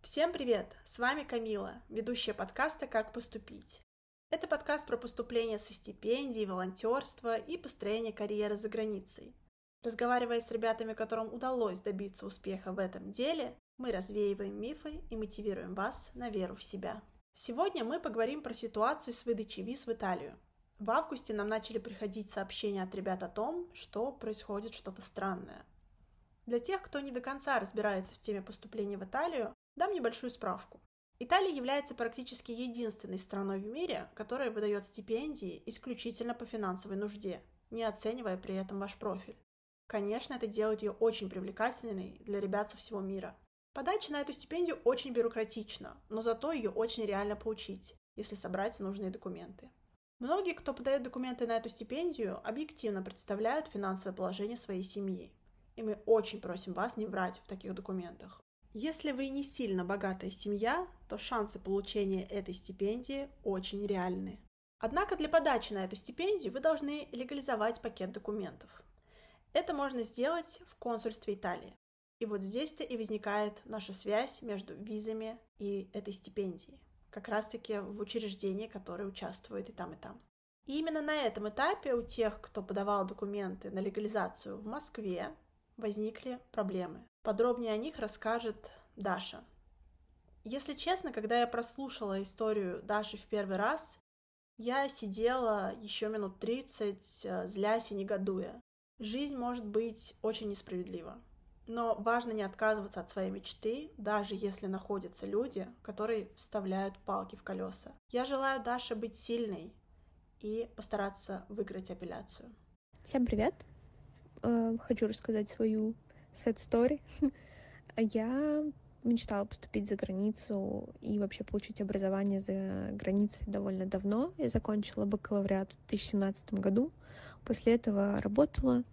Всем привет! С вами Камила, ведущая подкаста «Как поступить». Это подкаст про поступление со стипендий, волонтерство и построение карьеры за границей. Разговаривая с ребятами, которым удалось добиться успеха в этом деле, мы развеиваем мифы и мотивируем вас на веру в себя. Сегодня мы поговорим про ситуацию с выдачей виз в Италию. В августе нам начали приходить сообщения от ребят о том, что происходит что-то странное. Для тех, кто не до конца разбирается в теме поступления в Италию, дам небольшую справку. Италия является практически единственной страной в мире, которая выдает стипендии исключительно по финансовой нужде, не оценивая при этом ваш профиль. Конечно, это делает ее очень привлекательной для ребят со всего мира. Подача на эту стипендию очень бюрократична, но зато ее очень реально получить, если собрать нужные документы. Многие, кто подает документы на эту стипендию, объективно представляют финансовое положение своей семьи. И мы очень просим вас не врать в таких документах. Если вы не сильно богатая семья, то шансы получения этой стипендии очень реальны. Однако для подачи на эту стипендию вы должны легализовать пакет документов. Это можно сделать в консульстве Италии. И вот здесь-то и возникает наша связь между визами и этой стипендией как раз-таки в учреждении, которое участвует и там, и там. И именно на этом этапе у тех, кто подавал документы на легализацию в Москве, возникли проблемы. Подробнее о них расскажет Даша. Если честно, когда я прослушала историю Даши в первый раз, я сидела еще минут 30, э, злясь и негодуя. Жизнь может быть очень несправедлива. Но важно не отказываться от своей мечты, даже если находятся люди, которые вставляют палки в колеса. Я желаю Даше быть сильной и постараться выиграть апелляцию. Всем привет! Э, хочу рассказать свою sad story. Я мечтала поступить за границу и вообще получить образование за границей довольно давно. Я закончила бакалавриат в 2017 году. После этого работала,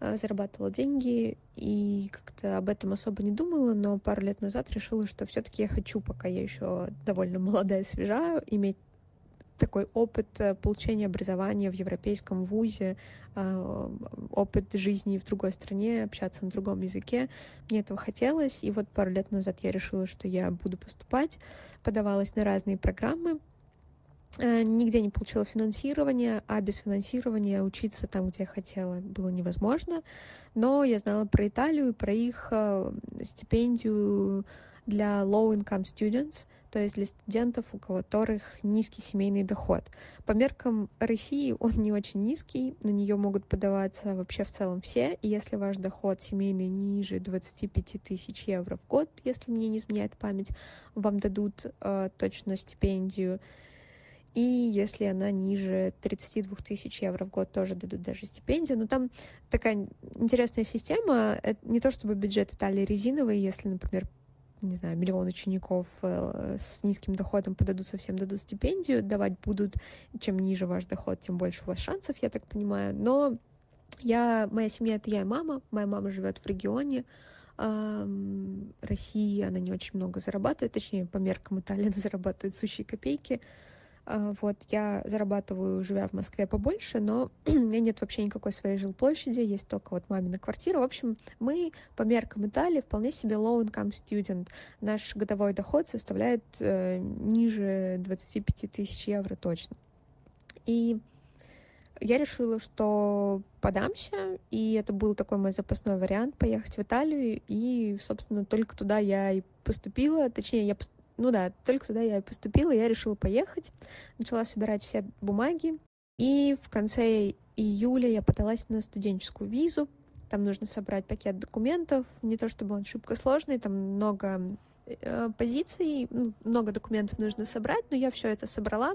Э, зарабатывала деньги и как-то об этом особо не думала, но пару лет назад решила, что все-таки я хочу, пока я еще довольно молодая свежая, иметь такой опыт э, получения образования в европейском вузе, э, опыт жизни в другой стране, общаться на другом языке. Мне этого хотелось, и вот пару лет назад я решила, что я буду поступать, подавалась на разные программы, Э, нигде не получила финансирование, а без финансирования учиться там, где я хотела, было невозможно. Но я знала про Италию, про их э, стипендию для low-income students, то есть для студентов, у которых низкий семейный доход. По меркам России он не очень низкий, на нее могут подаваться вообще в целом все, и если ваш доход семейный ниже 25 тысяч евро в год, если мне не изменяет память, вам дадут э, точно стипендию и если она ниже 32 тысяч евро в год, тоже дадут даже стипендию. Но там такая интересная система. Это не то чтобы бюджет Италии резиновый, если, например, не знаю, миллион учеников э, с низким доходом подадут совсем дадут стипендию, давать будут, чем ниже ваш доход, тем больше у вас шансов, я так понимаю. Но я, моя семья — это я и мама. Моя мама живет в регионе, России она не очень много зарабатывает, точнее, по меркам Италии она зарабатывает сущие копейки. А, вот, я зарабатываю, живя в Москве, побольше, но у меня нет вообще никакой своей жилплощади, есть только вот мамина квартира. В общем, мы по меркам Италии вполне себе low-income student. Наш годовой доход составляет э, ниже 25 тысяч евро точно. И я решила, что подамся, и это был такой мой запасной вариант поехать в Италию, и, собственно, только туда я и поступила, точнее, я ну да, только туда я поступила, я решила поехать, начала собирать все бумаги, и в конце июля я подалась на студенческую визу, там нужно собрать пакет документов, не то чтобы он шибко сложный, там много э, позиций, ну, много документов нужно собрать, но я все это собрала,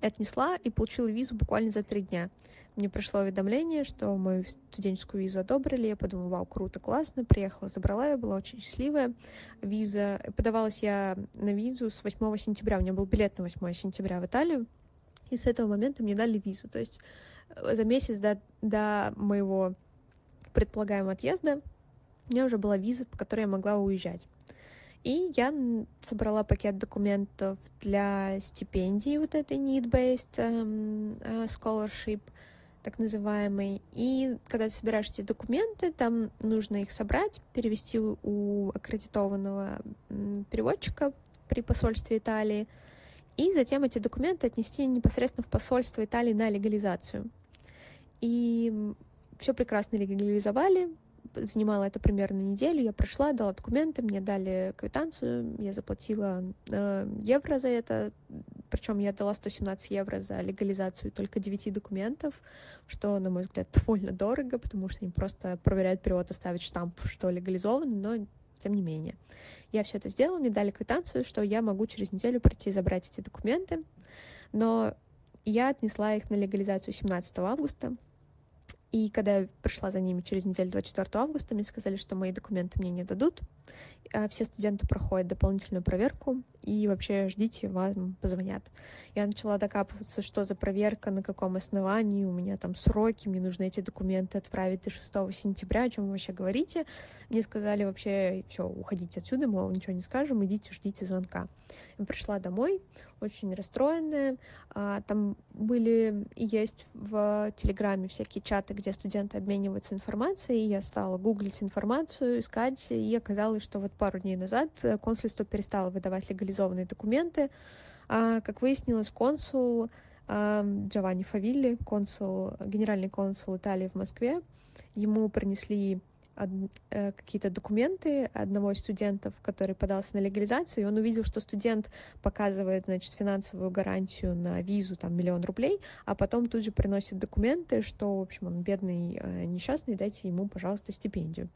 отнесла и получила визу буквально за три дня мне пришло уведомление, что мою студенческую визу одобрили. Я подумала, вау, круто, классно. Приехала, забрала ее, была очень счастливая. Виза... Подавалась я на визу с 8 сентября. У меня был билет на 8 сентября в Италию. И с этого момента мне дали визу. То есть э, за месяц до, до моего предполагаемого отъезда у меня уже была виза, по которой я могла уезжать. И я собрала пакет документов для стипендии вот этой need-based um, uh, scholarship — так называемый. И когда ты собираешь эти документы, там нужно их собрать, перевести у аккредитованного переводчика при посольстве Италии, и затем эти документы отнести непосредственно в посольство Италии на легализацию. И все прекрасно легализовали, занимало это примерно неделю, я прошла, дала документы, мне дали квитанцию, я заплатила э, евро за это, причем я дала 117 евро за легализацию только 9 документов, что, на мой взгляд, довольно дорого, потому что они просто проверяют перевод, оставить штамп, что легализован, но тем не менее. Я все это сделала, мне дали квитанцию, что я могу через неделю прийти забрать эти документы, но я отнесла их на легализацию 17 августа, и когда я пришла за ними через неделю 24 августа, мне сказали, что мои документы мне не дадут. А все студенты проходят дополнительную проверку, и вообще ждите, вам позвонят. Я начала докапываться, что за проверка, на каком основании, у меня там сроки, мне нужно эти документы отправить до 6 сентября, о чем вы вообще говорите. Мне сказали вообще, все, уходите отсюда, мы вам ничего не скажем, идите, ждите звонка. Я пришла домой, очень расстроенная. А, там были и есть в Телеграме всякие чаты, где студенты обмениваются информацией, и я стала гуглить информацию, искать, и оказалось, что вот пару дней назад консульство перестало выдавать легализованные документы. А, как выяснилось, консул а, Джованни Фавилли, консул, генеральный консул Италии в Москве, ему принесли какие-то документы одного из студентов, который подался на легализацию, и он увидел, что студент показывает, значит, финансовую гарантию на визу, там, миллион рублей, а потом тут же приносит документы, что, в общем, он бедный, э, несчастный, дайте ему, пожалуйста, стипендию.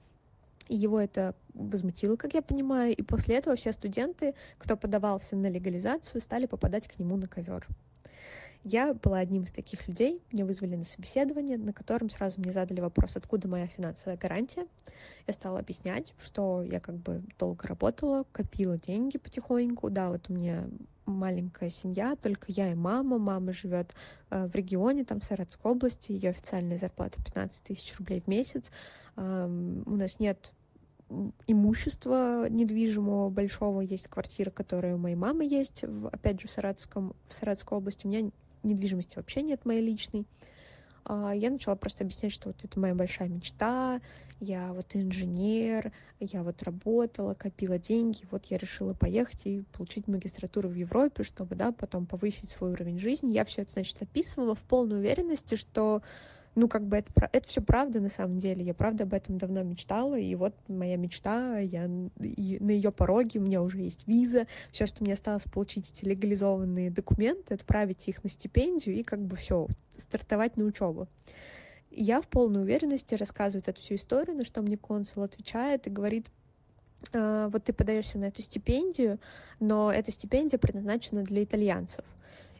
И его это возмутило, как я понимаю, и после этого все студенты, кто подавался на легализацию, стали попадать к нему на ковер. Я была одним из таких людей. Меня вызвали на собеседование, на котором сразу мне задали вопрос, откуда моя финансовая гарантия. Я стала объяснять, что я как бы долго работала, копила деньги потихоньку. Да, вот у меня маленькая семья, только я и мама. Мама живет э, в регионе, там, в Саратовской области. Ее официальная зарплата 15 тысяч рублей в месяц. Э, у нас нет имущества недвижимого большого. Есть квартира, которая у моей мамы есть, опять же, в, Саратовском, в Саратовской области. У меня недвижимости вообще нет моей личной. А, я начала просто объяснять, что вот это моя большая мечта, я вот инженер, я вот работала, копила деньги, вот я решила поехать и получить магистратуру в Европе, чтобы, да, потом повысить свой уровень жизни. Я все это, значит, описывала в полной уверенности, что ну, как бы это, это все правда на самом деле. Я правда об этом давно мечтала, и вот моя мечта, я и на ее пороге, у меня уже есть виза, все, что мне осталось получить эти легализованные документы, отправить их на стипендию и как бы все, стартовать на учебу. Я в полной уверенности рассказываю эту всю историю, на что мне консул отвечает и говорит, «А, вот ты подаешься на эту стипендию, но эта стипендия предназначена для итальянцев.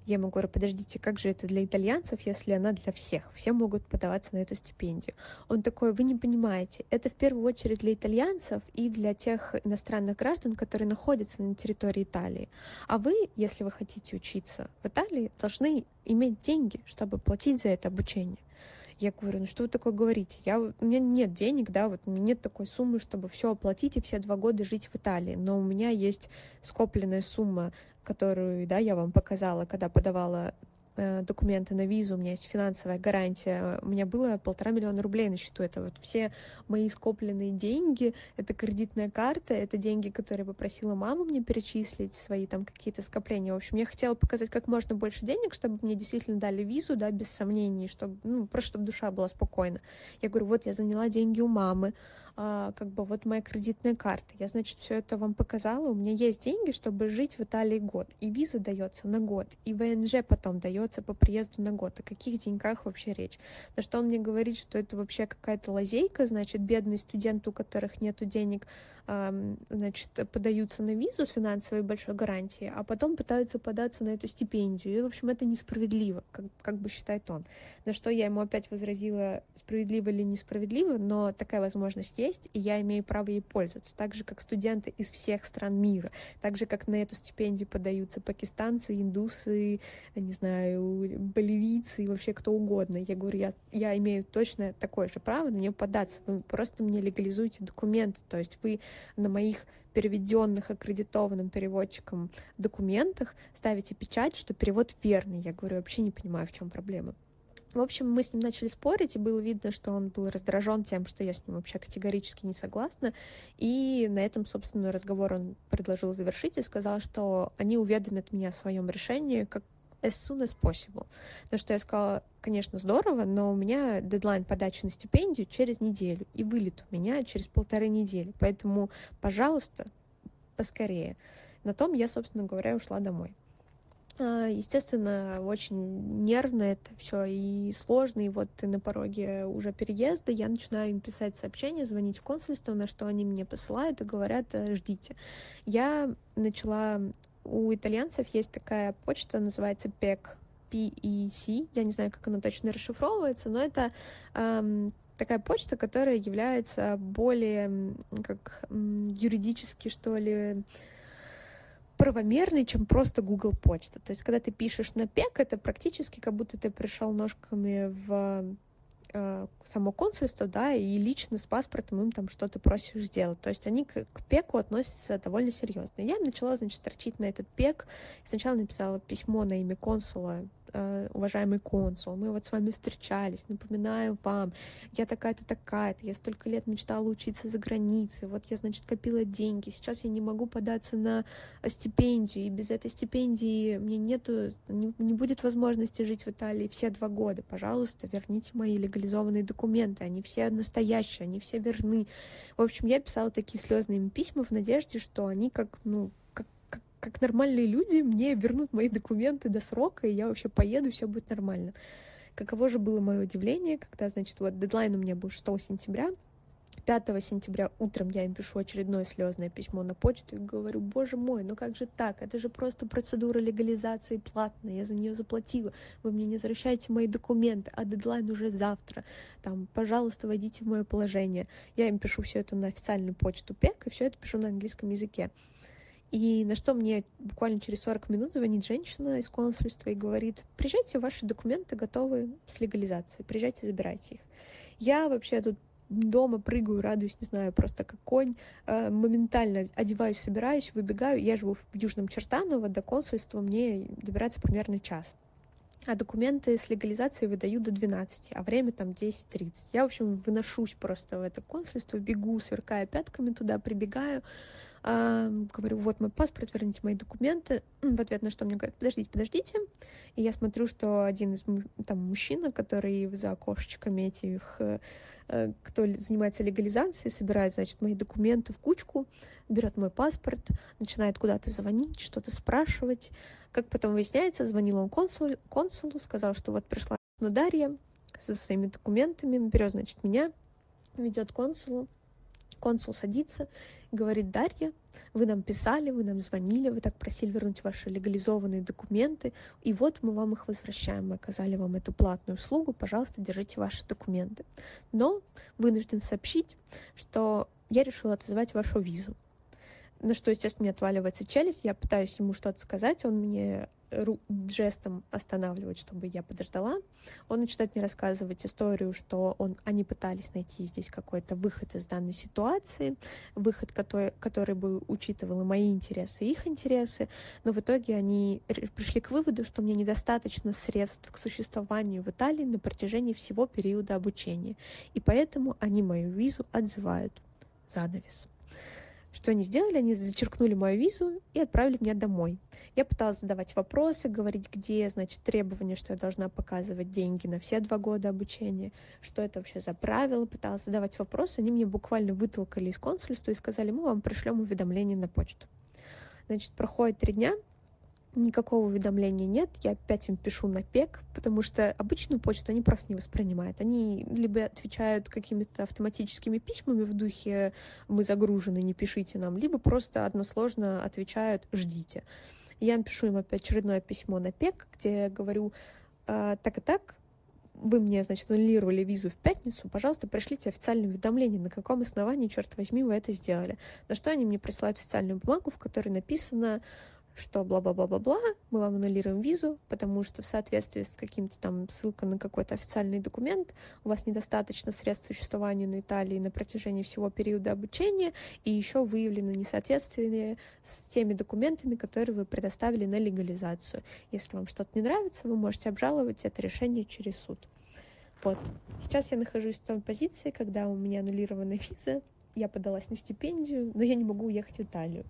Я ему говорю, подождите, как же это для итальянцев, если она для всех? Все могут подаваться на эту стипендию. Он такой, вы не понимаете, это в первую очередь для итальянцев и для тех иностранных граждан, которые находятся на территории Италии. А вы, если вы хотите учиться в Италии, должны иметь деньги, чтобы платить за это обучение. Я говорю, ну что вы такое говорите? Я, у меня нет денег, да, вот нет такой суммы, чтобы все оплатить и все два года жить в Италии. Но у меня есть скопленная сумма которую, да, я вам показала, когда подавала э, документы на визу, у меня есть финансовая гарантия, у меня было полтора миллиона рублей на счету. Это вот все мои скопленные деньги, это кредитная карта, это деньги, которые попросила мама мне перечислить, свои там какие-то скопления. В общем, я хотела показать как можно больше денег, чтобы мне действительно дали визу, да, без сомнений, чтобы, ну, просто чтобы душа была спокойна. Я говорю, вот я заняла деньги у мамы, как бы вот моя кредитная карта. Я, значит, все это вам показала. У меня есть деньги, чтобы жить в Италии год. И виза дается на год, и ВНЖ потом дается по приезду на год. О каких деньгах вообще речь? На что он мне говорит, что это вообще какая-то лазейка, значит, бедный студент, у которых нету денег, значит, подаются на визу с финансовой большой гарантией, а потом пытаются податься на эту стипендию. И, в общем, это несправедливо, как, как бы считает он. На что я ему опять возразила, справедливо или несправедливо, но такая возможность есть, и я имею право ей пользоваться. Так же, как студенты из всех стран мира. Так же, как на эту стипендию подаются пакистанцы, индусы, не знаю, боливийцы и вообще кто угодно. Я говорю, я, я имею точно такое же право на нее податься. Вы просто мне легализуете документы. То есть вы на моих переведенных аккредитованным переводчиком документах ставите печать, что перевод верный. Я говорю, вообще не понимаю, в чем проблема. В общем, мы с ним начали спорить, и было видно, что он был раздражен тем, что я с ним вообще категорически не согласна. И на этом, собственно, разговор он предложил завершить и сказал, что они уведомят меня о своем решении как as soon as possible. На что я сказала, конечно, здорово, но у меня дедлайн подачи на стипендию через неделю, и вылет у меня через полторы недели. Поэтому, пожалуйста, поскорее. На том я, собственно говоря, ушла домой. А, естественно, очень нервно это все и сложно, и вот на пороге уже переезда, я начинаю им писать сообщения, звонить в консульство, на что они мне посылают и говорят, э, ждите. Я начала... У итальянцев есть такая почта, называется PEC, PEC, я не знаю, как она точно расшифровывается, но это эм, такая почта, которая является более как юридически, что ли, правомерный, чем просто Google почта. То есть, когда ты пишешь на ПЕК, это практически как будто ты пришел ножками в само консульство, да, и лично с паспортом им там что-то просишь сделать. То есть они к, к ПЕКу относятся довольно серьезно. Я начала, значит, строчить на этот ПЕК. Сначала написала письмо на имя консула Э, уважаемый консул, мы вот с вами встречались, напоминаю вам, я такая-то, такая-то, я столько лет мечтала учиться за границей, вот я, значит, копила деньги, сейчас я не могу податься на стипендию, и без этой стипендии мне нету, не, не будет возможности жить в Италии все два года, пожалуйста, верните мои легализованные документы, они все настоящие, они все верны. В общем, я писала такие слезные письма в надежде, что они как, ну, как нормальные люди мне вернут мои документы до срока, и я вообще поеду, все будет нормально. Каково же было мое удивление, когда, значит, вот дедлайн у меня был 6 сентября, 5 сентября утром я им пишу очередное слезное письмо на почту и говорю, боже мой, ну как же так? Это же просто процедура легализации платная, я за нее заплатила. Вы мне не возвращаете мои документы, а дедлайн уже завтра. Там, пожалуйста, войдите в мое положение. Я им пишу все это на официальную почту ПЕК, и все это пишу на английском языке. И на что мне буквально через 40 минут звонит женщина из консульства и говорит, приезжайте, ваши документы готовы с легализацией, приезжайте, забирайте их. Я вообще тут дома прыгаю, радуюсь, не знаю, просто как конь, э, моментально одеваюсь, собираюсь, выбегаю. Я живу в Южном Чертаново, до консульства мне добираться примерно час. А документы с легализацией выдаю до 12, а время там 10-30. Я, в общем, выношусь просто в это консульство, бегу, сверкая пятками туда, прибегаю, говорю, вот мой паспорт, верните мои документы. В ответ на что мне говорят, подождите, подождите. И я смотрю, что один из там мужчина, который за окошечками этих, э, э, кто занимается легализацией, собирает, значит, мои документы в кучку, берет мой паспорт, начинает куда-то звонить, что-то спрашивать. Как потом выясняется, звонил он консул, консулу, сказал, что вот пришла Дарья со своими документами, берет, значит, меня, ведет консулу, консул садится говорит, Дарья, вы нам писали, вы нам звонили, вы так просили вернуть ваши легализованные документы, и вот мы вам их возвращаем, мы оказали вам эту платную услугу, пожалуйста, держите ваши документы. Но вынужден сообщить, что я решила отозвать вашу визу. На что, естественно, мне отваливается челюсть, я пытаюсь ему что-то сказать, он мне жестом останавливать, чтобы я подождала. Он начинает мне рассказывать историю, что он, они пытались найти здесь какой-то выход из данной ситуации, выход, который, который бы учитывал и мои интересы, и их интересы, но в итоге они пришли к выводу, что мне недостаточно средств к существованию в Италии на протяжении всего периода обучения, и поэтому они мою визу отзывают. Занавес. Что они сделали? Они зачеркнули мою визу и отправили меня домой. Я пыталась задавать вопросы, говорить, где, значит, требования, что я должна показывать деньги на все два года обучения, что это вообще за правило, пыталась задавать вопросы. Они мне буквально вытолкали из консульства и сказали, мы вам пришлем уведомление на почту. Значит, проходит три дня, никакого уведомления нет, я опять им пишу на ПЕК, потому что обычную почту они просто не воспринимают. Они либо отвечают какими-то автоматическими письмами в духе «мы загружены, не пишите нам», либо просто односложно отвечают «ждите». Я им пишу им опять очередное письмо на ПЕК, где говорю «А, «так и так, вы мне, значит, аннулировали визу в пятницу, пожалуйста, пришлите официальное уведомление, на каком основании, черт возьми, вы это сделали. На что они мне присылают официальную бумагу, в которой написано, что бла-бла-бла-бла-бла, мы вам аннулируем визу, потому что в соответствии с каким-то там ссылкой на какой-то официальный документ у вас недостаточно средств существования на Италии на протяжении всего периода обучения, и еще выявлено несоответствие с теми документами, которые вы предоставили на легализацию. Если вам что-то не нравится, вы можете обжаловать это решение через суд. Вот. Сейчас я нахожусь в той позиции, когда у меня аннулирована виза, я подалась на стипендию, но я не могу уехать в Италию.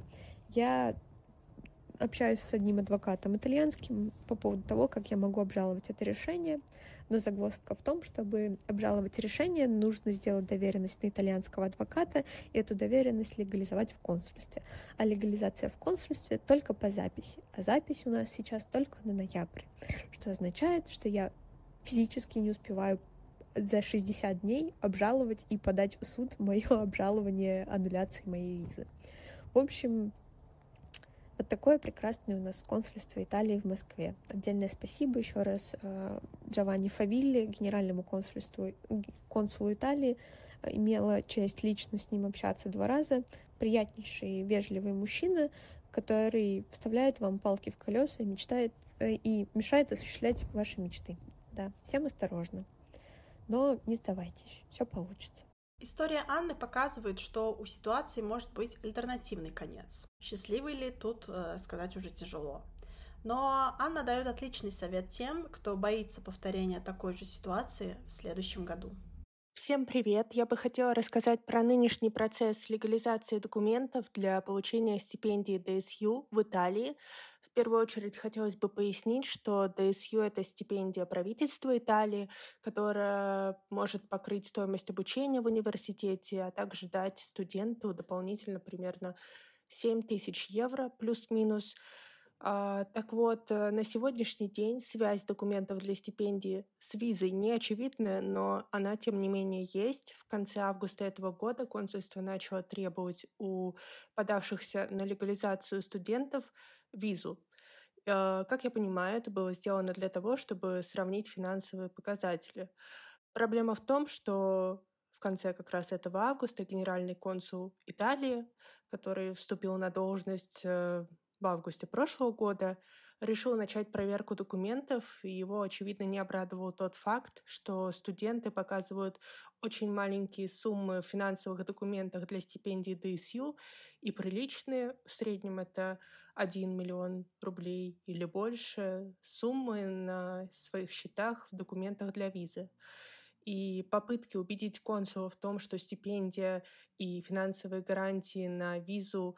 Я общаюсь с одним адвокатом итальянским по поводу того, как я могу обжаловать это решение, но загвоздка в том, чтобы обжаловать решение, нужно сделать доверенность на итальянского адвоката и эту доверенность легализовать в консульстве. А легализация в консульстве только по записи. А запись у нас сейчас только на ноябрь, что означает, что я физически не успеваю за 60 дней обжаловать и подать в суд мое обжалование аннуляции моей визы. В общем, вот такое прекрасное у нас консульство Италии в Москве. Отдельное спасибо еще раз э, Джованни Фавилли, генеральному консульству, консулу Италии. Имела честь лично с ним общаться два раза. Приятнейший, вежливый мужчина, который вставляет вам палки в колеса и мечтает э, и мешает осуществлять ваши мечты. Да, всем осторожно. Но не сдавайтесь, все получится. История Анны показывает, что у ситуации может быть альтернативный конец. Счастливый ли тут э, сказать уже тяжело. Но Анна дает отличный совет тем, кто боится повторения такой же ситуации в следующем году. Всем привет! Я бы хотела рассказать про нынешний процесс легализации документов для получения стипендии ДСЮ в Италии. В первую очередь хотелось бы пояснить, что ДСЮ — это стипендия правительства Италии, которая может покрыть стоимость обучения в университете, а также дать студенту дополнительно примерно 7 тысяч евро плюс-минус. А, так вот, э, на сегодняшний день связь документов для стипендии с визой не очевидна, но она, тем не менее, есть. В конце августа этого года консульство начало требовать у подавшихся на легализацию студентов визу. Э, как я понимаю, это было сделано для того, чтобы сравнить финансовые показатели. Проблема в том, что в конце как раз этого августа генеральный консул Италии, который вступил на должность э, в августе прошлого года, решил начать проверку документов, и его, очевидно, не обрадовал тот факт, что студенты показывают очень маленькие суммы в финансовых документах для стипендий ДСЮ, и приличные, в среднем это 1 миллион рублей или больше, суммы на своих счетах в документах для визы. И попытки убедить консула в том, что стипендия и финансовые гарантии на визу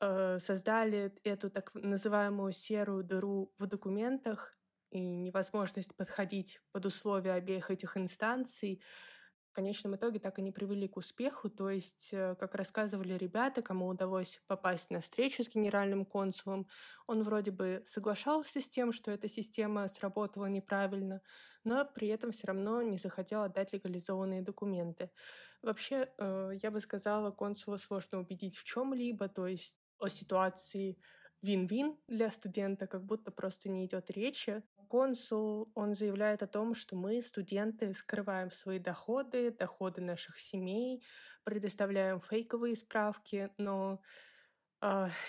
э, создали эту так называемую серую дыру в документах и невозможность подходить под условия обеих этих инстанций, в конечном итоге так и не привели к успеху. То есть, э, как рассказывали ребята, кому удалось попасть на встречу с генеральным консулом, он вроде бы соглашался с тем, что эта система сработала неправильно, но при этом все равно не захотел отдать легализованные документы. Вообще, э, я бы сказала, консула сложно убедить в чем-либо, то есть о ситуации вин-вин для студента, как будто просто не идет речи. Консул, он заявляет о том, что мы, студенты, скрываем свои доходы, доходы наших семей, предоставляем фейковые справки, но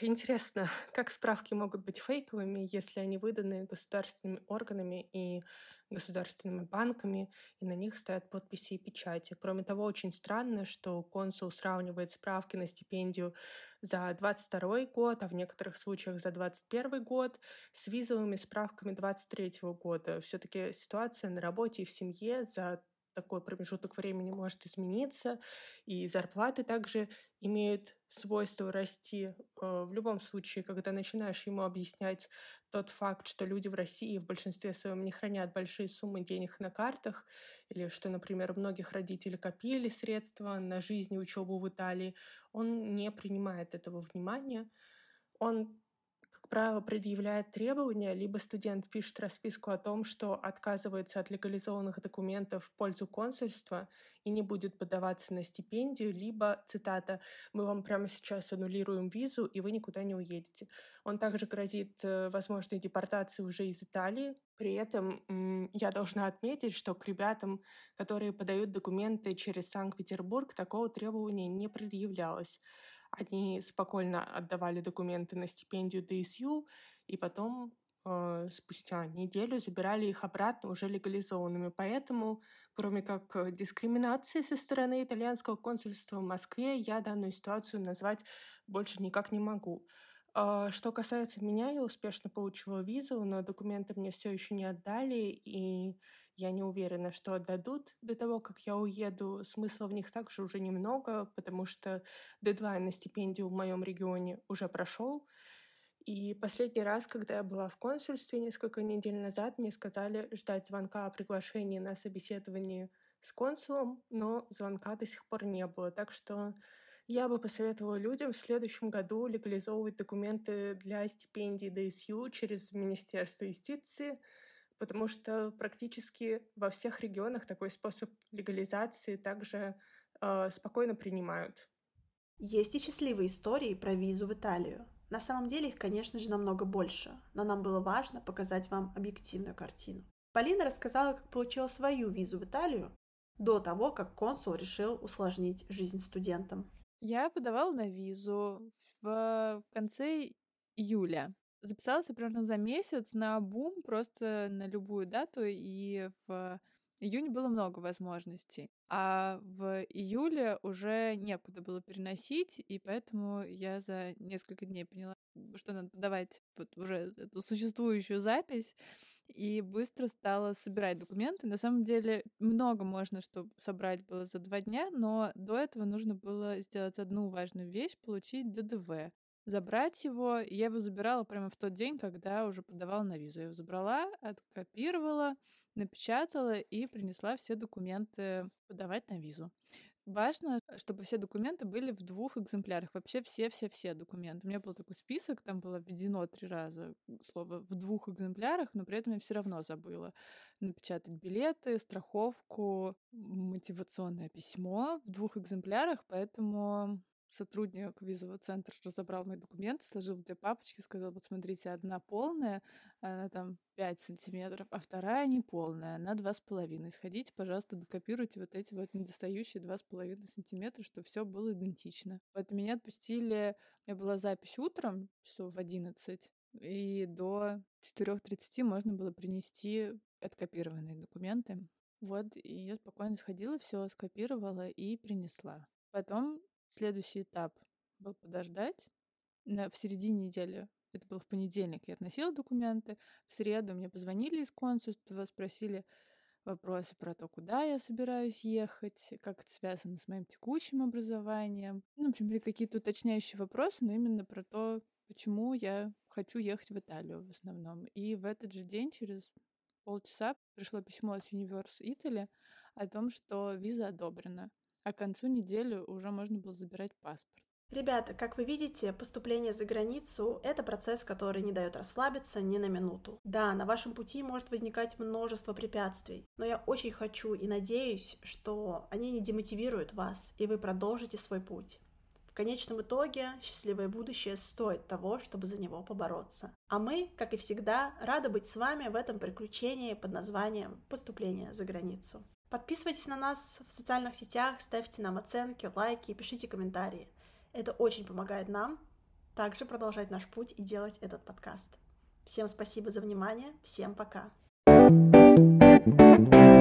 интересно, как справки могут быть фейковыми, если они выданы государственными органами и государственными банками, и на них стоят подписи и печати. Кроме того, очень странно, что консул сравнивает справки на стипендию за 22 год, а в некоторых случаях за 21 год с визовыми справками 23 года. Все-таки ситуация на работе и в семье за такой промежуток времени может измениться, и зарплаты также имеют свойство расти. Э, в любом случае, когда начинаешь ему объяснять тот факт, что люди в России в большинстве своем не хранят большие суммы денег на картах, или что, например, многих родителей копили средства на жизнь и учебу в Италии, он не принимает этого внимания. Он правило, предъявляет требования, либо студент пишет расписку о том, что отказывается от легализованных документов в пользу консульства и не будет подаваться на стипендию, либо, цитата, «Мы вам прямо сейчас аннулируем визу, и вы никуда не уедете». Он также грозит э, возможной депортацией уже из Италии. При этом я должна отметить, что к ребятам, которые подают документы через Санкт-Петербург, такого требования не предъявлялось. Они спокойно отдавали документы на стипендию ДСЮ, и потом э, спустя неделю забирали их обратно уже легализованными. Поэтому, кроме как дискриминации со стороны итальянского консульства в Москве, я данную ситуацию назвать больше никак не могу. Э, что касается меня, я успешно получила визу, но документы мне все еще не отдали, и я не уверена, что отдадут до того, как я уеду. Смысла в них также уже немного, потому что дедлайн на стипендию в моем регионе уже прошел. И последний раз, когда я была в консульстве несколько недель назад, мне сказали ждать звонка о приглашении на собеседование с консулом, но звонка до сих пор не было. Так что я бы посоветовала людям в следующем году легализовывать документы для стипендий ДСЮ через Министерство юстиции, потому что практически во всех регионах такой способ легализации также э, спокойно принимают. Есть и счастливые истории про визу в Италию. На самом деле их, конечно же, намного больше, но нам было важно показать вам объективную картину. Полина рассказала, как получила свою визу в Италию до того, как консул решил усложнить жизнь студентам. Я подавала на визу в конце июля. Записалась примерно за месяц на бум, просто на любую дату, и в июне было много возможностей. А в июле уже некуда было переносить, и поэтому я за несколько дней поняла, что надо подавать вот уже эту существующую запись, и быстро стала собирать документы. На самом деле много можно, чтобы собрать было за два дня, но до этого нужно было сделать одну важную вещь — получить ДДВ. Забрать его, я его забирала прямо в тот день, когда уже подавала на визу. Я его забрала, откопировала, напечатала и принесла все документы подавать на визу. Важно, чтобы все документы были в двух экземплярах. Вообще все-все-все документы. У меня был такой список, там было введено три раза слово в двух экземплярах, но при этом я все равно забыла напечатать билеты, страховку, мотивационное письмо в двух экземплярах, поэтому сотрудник визового центра разобрал мои документы, сложил в две папочки, сказал, вот смотрите, одна полная, она там 5 сантиметров, а вторая не полная, она два с половиной. Сходите, пожалуйста, докопируйте вот эти вот недостающие два с половиной сантиметра, чтобы все было идентично. Вот меня отпустили, у меня была запись утром, часов в 11, и до 4.30 можно было принести откопированные документы. Вот, и я спокойно сходила, все скопировала и принесла. Потом Следующий этап был подождать. На, в середине недели, это был в понедельник, я относила документы. В среду мне позвонили из консульства, спросили вопросы про то, куда я собираюсь ехать, как это связано с моим текущим образованием. Ну, в общем, были какие-то уточняющие вопросы, но именно про то, почему я хочу ехать в Италию в основном. И в этот же день, через полчаса, пришло письмо от Universe Italy о том, что виза одобрена а к концу недели уже можно было забирать паспорт. Ребята, как вы видите, поступление за границу – это процесс, который не дает расслабиться ни на минуту. Да, на вашем пути может возникать множество препятствий, но я очень хочу и надеюсь, что они не демотивируют вас, и вы продолжите свой путь. В конечном итоге счастливое будущее стоит того, чтобы за него побороться. А мы, как и всегда, рады быть с вами в этом приключении под названием «Поступление за границу». Подписывайтесь на нас в социальных сетях, ставьте нам оценки, лайки, пишите комментарии. Это очень помогает нам также продолжать наш путь и делать этот подкаст. Всем спасибо за внимание, всем пока. thank you